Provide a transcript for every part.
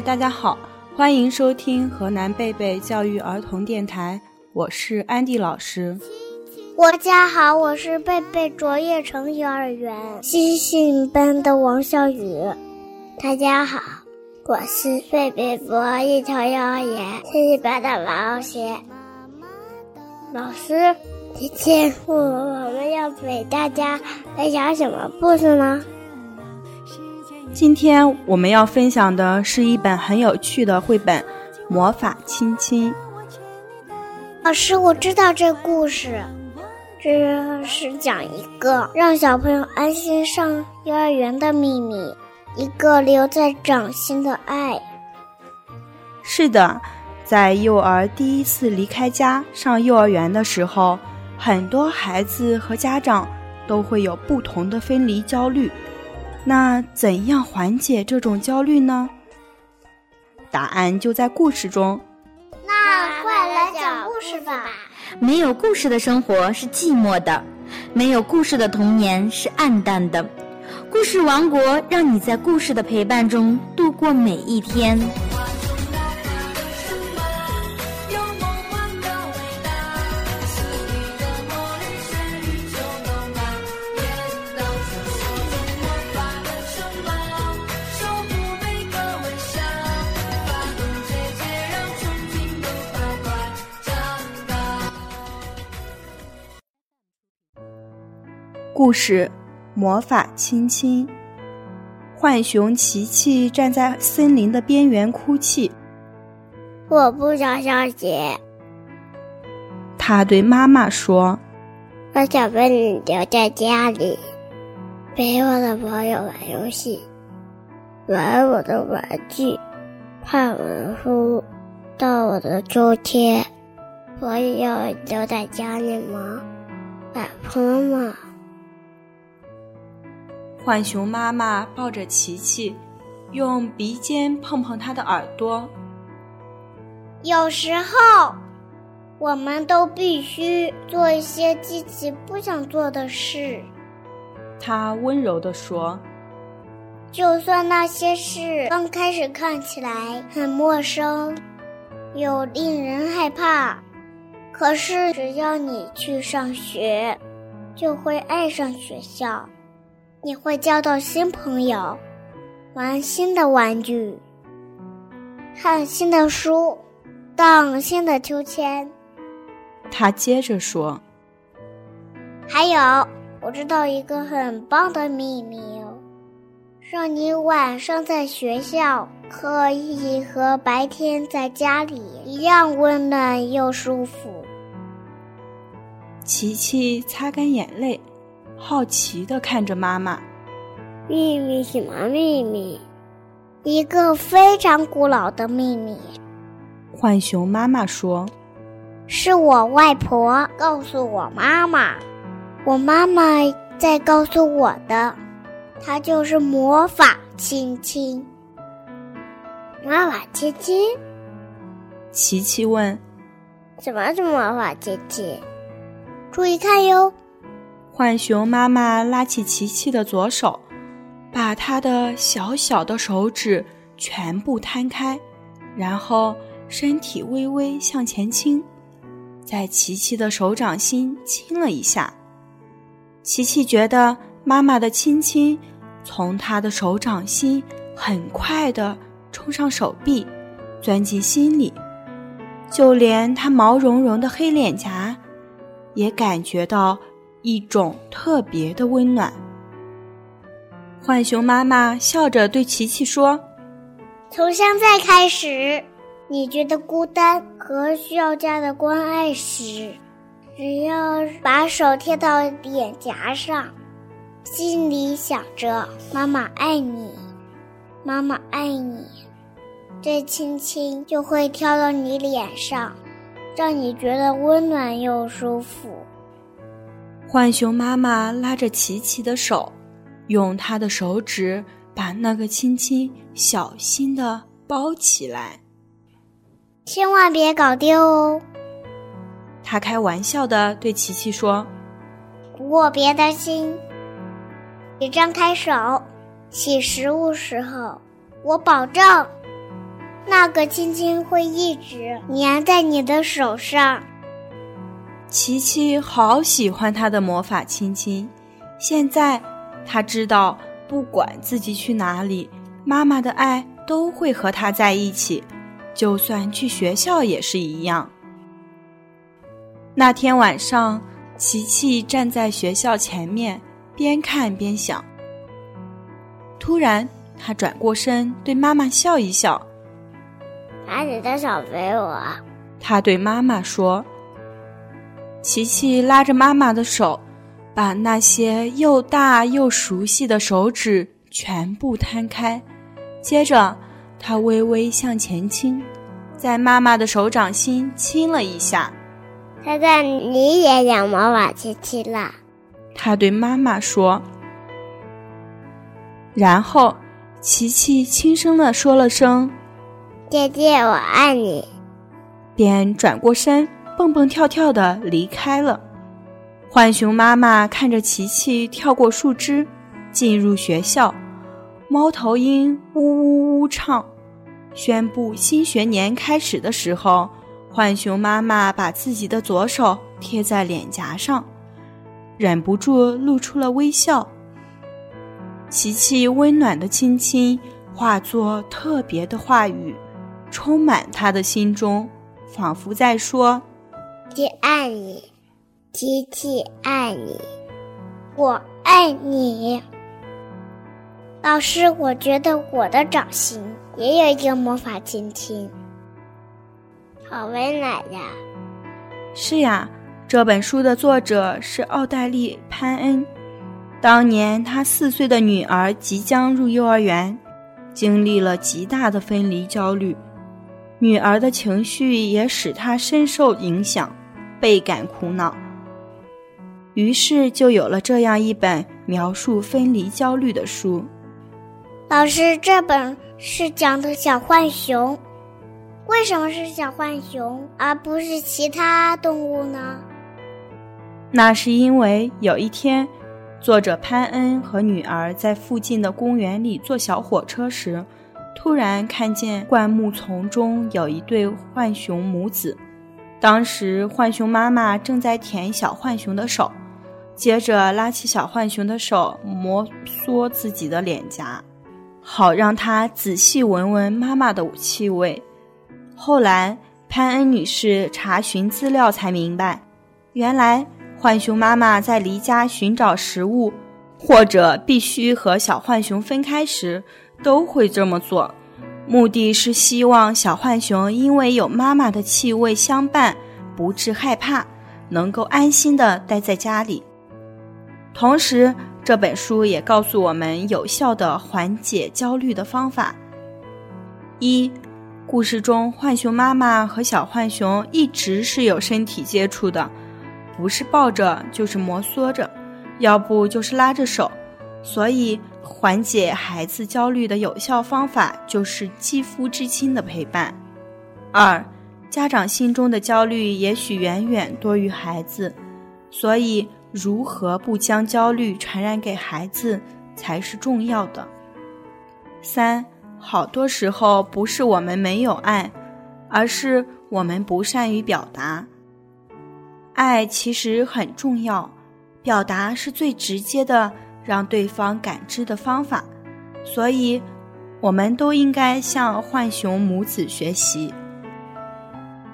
大家好，欢迎收听河南贝贝教育儿童电台，我是安迪老师。大家好，我是贝贝卓越城幼儿园星星班的王笑宇。大家好，我是贝贝博一桥幼儿园星星班的王老师。老师，今天我我们要给大家分享什么故事呢？今天我们要分享的是一本很有趣的绘本《魔法亲亲》。老师，我知道这故事。这是讲一个让小朋友安心上幼儿园的秘密，一个留在掌心的爱。是的，在幼儿第一次离开家上幼儿园的时候，很多孩子和家长都会有不同的分离焦虑。那怎样缓解这种焦虑呢？答案就在故事中。那快来讲故事吧。没有故事的生活是寂寞的，没有故事的童年是暗淡的。故事王国让你在故事的陪伴中度过每一天。故事：魔法亲亲。浣熊琪琪站在森林的边缘哭泣。我不想上学。他对妈妈说：“我想被你留在家里，陪我的朋友玩游戏，玩我的玩具，看我的书，到我的秋天。我也要留在家里吗，爸爸妈妈？”浣熊妈妈抱着琪琪，用鼻尖碰碰他的耳朵。有时候，我们都必须做一些自己不想做的事。他温柔地说：“就算那些事刚开始看起来很陌生，又令人害怕，可是只要你去上学，就会爱上学校。”你会交到新朋友，玩新的玩具，看新的书，荡新的秋千。他接着说：“还有，我知道一个很棒的秘密哦，让你晚上在学校可以和白天在家里一样温暖又舒服。”琪琪擦干眼泪。好奇的看着妈妈，秘密什么秘密？一个非常古老的秘密。浣熊妈妈说：“是我外婆告诉我妈妈，我妈妈在告诉我的，它就是魔法亲亲。”魔法亲亲？琪琪问：“什么是魔法亲亲？”注意看哟。浣熊妈妈拉起琪琪的左手，把他的小小的手指全部摊开，然后身体微微向前倾，在琪琪的手掌心亲了一下。琪琪觉得妈妈的亲亲从他的手掌心很快的冲上手臂，钻进心里，就连他毛茸茸的黑脸颊也感觉到。一种特别的温暖。浣熊妈妈笑着对琪琪说：“从现在开始，你觉得孤单和需要家的关爱时，只要把手贴到脸颊上，心里想着‘妈妈爱你，妈妈爱你’，这亲亲就会跳到你脸上，让你觉得温暖又舒服。”浣熊妈妈拉着琪琪的手，用她的手指把那个亲亲小心的包起来，千万别搞丢哦。他开玩笑的对琪琪说：“不过别担心，你张开手，洗食物时候，我保证那个亲亲会一直粘在你的手上。琪琪好喜欢他的魔法亲亲，现在他知道，不管自己去哪里，妈妈的爱都会和他在一起，就算去学校也是一样。那天晚上，琪琪站在学校前面，边看边想。突然，他转过身，对妈妈笑一笑。把你的手给我，他对妈妈说。琪琪拉着妈妈的手，把那些又大又熟悉的手指全部摊开，接着他微微向前倾，在妈妈的手掌心亲了一下。现在你也养魔法亲亲了，他对妈妈说。然后，琪琪轻声的说了声：“姐姐，我爱你。”便转过身，蹦蹦跳跳的离开了。浣熊妈妈看着琪琪跳过树枝，进入学校，猫头鹰呜呜呜唱，宣布新学年开始的时候，浣熊妈妈把自己的左手贴在脸颊上，忍不住露出了微笑。琪琪温暖的亲亲化作特别的话语，充满他的心中，仿佛在说：“琪爱你，琪琪爱你，我爱你。”老师，我觉得我的掌心也有一个魔法亲亲，好温暖呀！是呀，这本书的作者是奥黛丽·潘恩。当年她四岁的女儿即将入幼儿园，经历了极大的分离焦虑，女儿的情绪也使她深受影响，倍感苦恼。于是就有了这样一本描述分离焦虑的书。老师，这本是讲的小浣熊，为什么是小浣熊而不是其他动物呢？那是因为有一天。作者潘恩和女儿在附近的公园里坐小火车时，突然看见灌木丛中有一对浣熊母子。当时，浣熊妈妈正在舔小浣熊的手，接着拉起小浣熊的手，摩挲自己的脸颊，好让它仔细闻闻妈妈的气味。后来，潘恩女士查询资料才明白，原来。浣熊妈妈在离家寻找食物，或者必须和小浣熊分开时，都会这么做，目的是希望小浣熊因为有妈妈的气味相伴，不致害怕，能够安心的待在家里。同时，这本书也告诉我们有效的缓解焦虑的方法。一，故事中浣熊妈妈和小浣熊一直是有身体接触的。不是抱着就是摩挲着，要不就是拉着手，所以缓解孩子焦虑的有效方法就是肌肤之亲的陪伴。二，家长心中的焦虑也许远远多于孩子，所以如何不将焦虑传染给孩子才是重要的。三，好多时候不是我们没有爱，而是我们不善于表达。爱其实很重要，表达是最直接的让对方感知的方法，所以，我们都应该向浣熊母子学习。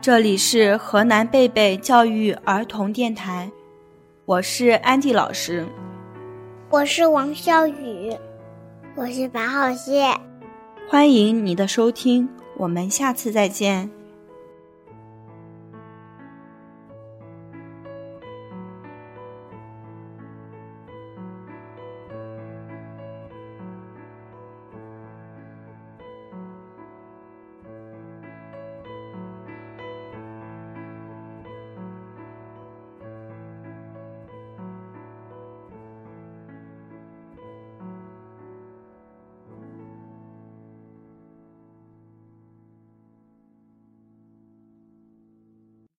这里是河南贝贝教育儿童电台，我是安迪老师，我是王笑宇，我是白浩谢，欢迎你的收听，我们下次再见。